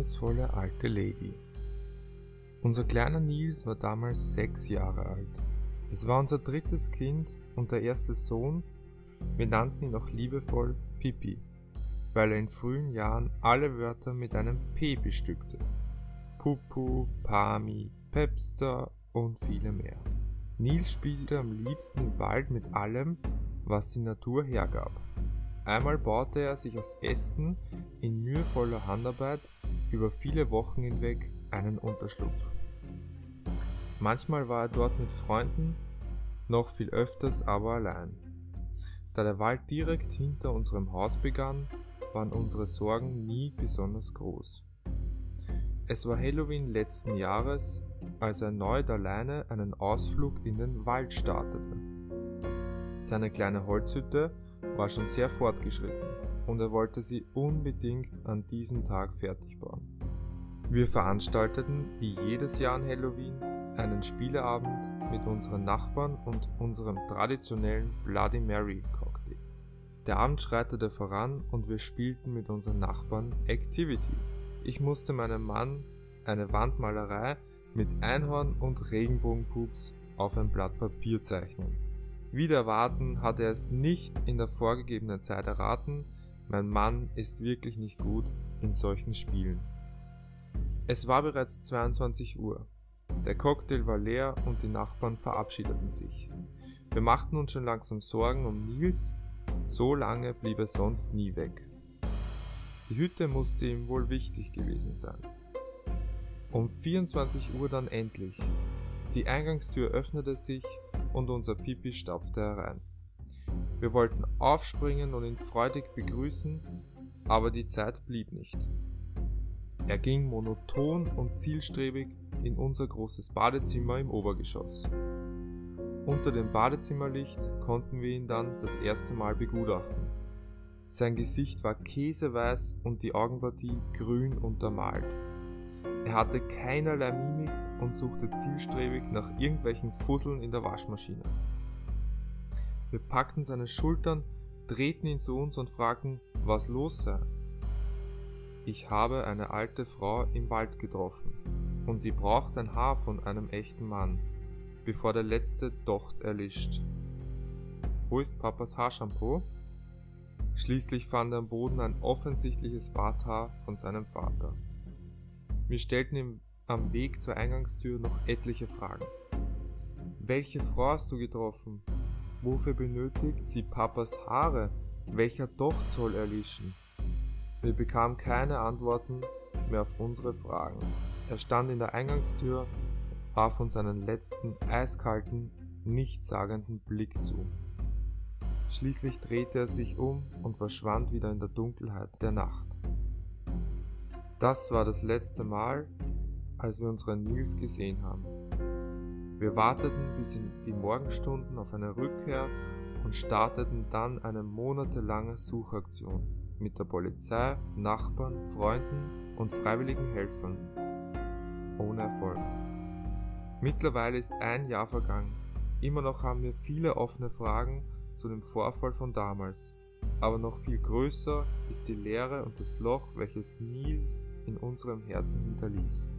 geheimnisvolle alte Lady. Unser kleiner Nils war damals sechs Jahre alt. Es war unser drittes Kind und der erste Sohn. Wir nannten ihn auch liebevoll Pipi, weil er in frühen Jahren alle Wörter mit einem P bestückte. Pupu, Pami, Pepster und viele mehr. Nils spielte am liebsten im Wald mit allem, was die Natur hergab. Einmal baute er sich aus Ästen in mühevoller Handarbeit über viele Wochen hinweg einen Unterschlupf. Manchmal war er dort mit Freunden, noch viel öfters aber allein. Da der Wald direkt hinter unserem Haus begann, waren unsere Sorgen nie besonders groß. Es war Halloween letzten Jahres, als er erneut alleine einen Ausflug in den Wald startete. Seine kleine Holzhütte war schon sehr fortgeschritten und er wollte sie unbedingt an diesem Tag fertig bauen. Wir veranstalteten, wie jedes Jahr an Halloween, einen Spieleabend mit unseren Nachbarn und unserem traditionellen Bloody Mary Cocktail. Der Abend schreitete voran und wir spielten mit unseren Nachbarn Activity. Ich musste meinem Mann eine Wandmalerei mit Einhorn und Regenbogenpups auf ein Blatt Papier zeichnen. Wieder erwarten hat er es nicht in der vorgegebenen Zeit erraten. Mein Mann ist wirklich nicht gut in solchen Spielen. Es war bereits 22 Uhr. Der Cocktail war leer und die Nachbarn verabschiedeten sich. Wir machten uns schon langsam Sorgen um Nils, so lange blieb er sonst nie weg. Die Hütte musste ihm wohl wichtig gewesen sein. Um 24 Uhr dann endlich. Die Eingangstür öffnete sich und unser Pipi stapfte herein. Wir wollten aufspringen und ihn freudig begrüßen, aber die Zeit blieb nicht. Er ging monoton und zielstrebig in unser großes Badezimmer im Obergeschoss. Unter dem Badezimmerlicht konnten wir ihn dann das erste Mal begutachten. Sein Gesicht war käseweiß und die Augenpartie grün untermalt. Er hatte keinerlei Mimik und suchte zielstrebig nach irgendwelchen Fusseln in der Waschmaschine. Wir packten seine Schultern, drehten ihn zu uns und fragten, was los sei. Ich habe eine alte Frau im Wald getroffen und sie braucht ein Haar von einem echten Mann, bevor der letzte Docht erlischt. Wo ist Papas Haarshampoo? Schließlich fand er am Boden ein offensichtliches Barthaar von seinem Vater. Wir stellten ihm am Weg zur Eingangstür noch etliche Fragen. Welche Frau hast du getroffen? Wofür benötigt sie Papas Haare? Welcher Docht soll erlischen? Wir bekamen keine Antworten mehr auf unsere Fragen. Er stand in der Eingangstür und warf uns einen letzten eiskalten, nichtssagenden Blick zu. Schließlich drehte er sich um und verschwand wieder in der Dunkelheit der Nacht. Das war das letzte Mal, als wir unseren Nils gesehen haben. Wir warteten bis in die Morgenstunden auf eine Rückkehr und starteten dann eine monatelange Suchaktion mit der Polizei, Nachbarn, Freunden und freiwilligen Helfern. Ohne Erfolg. Mittlerweile ist ein Jahr vergangen. Immer noch haben wir viele offene Fragen zu dem Vorfall von damals. Aber noch viel größer ist die Leere und das Loch, welches Nils in unserem Herzen hinterließ.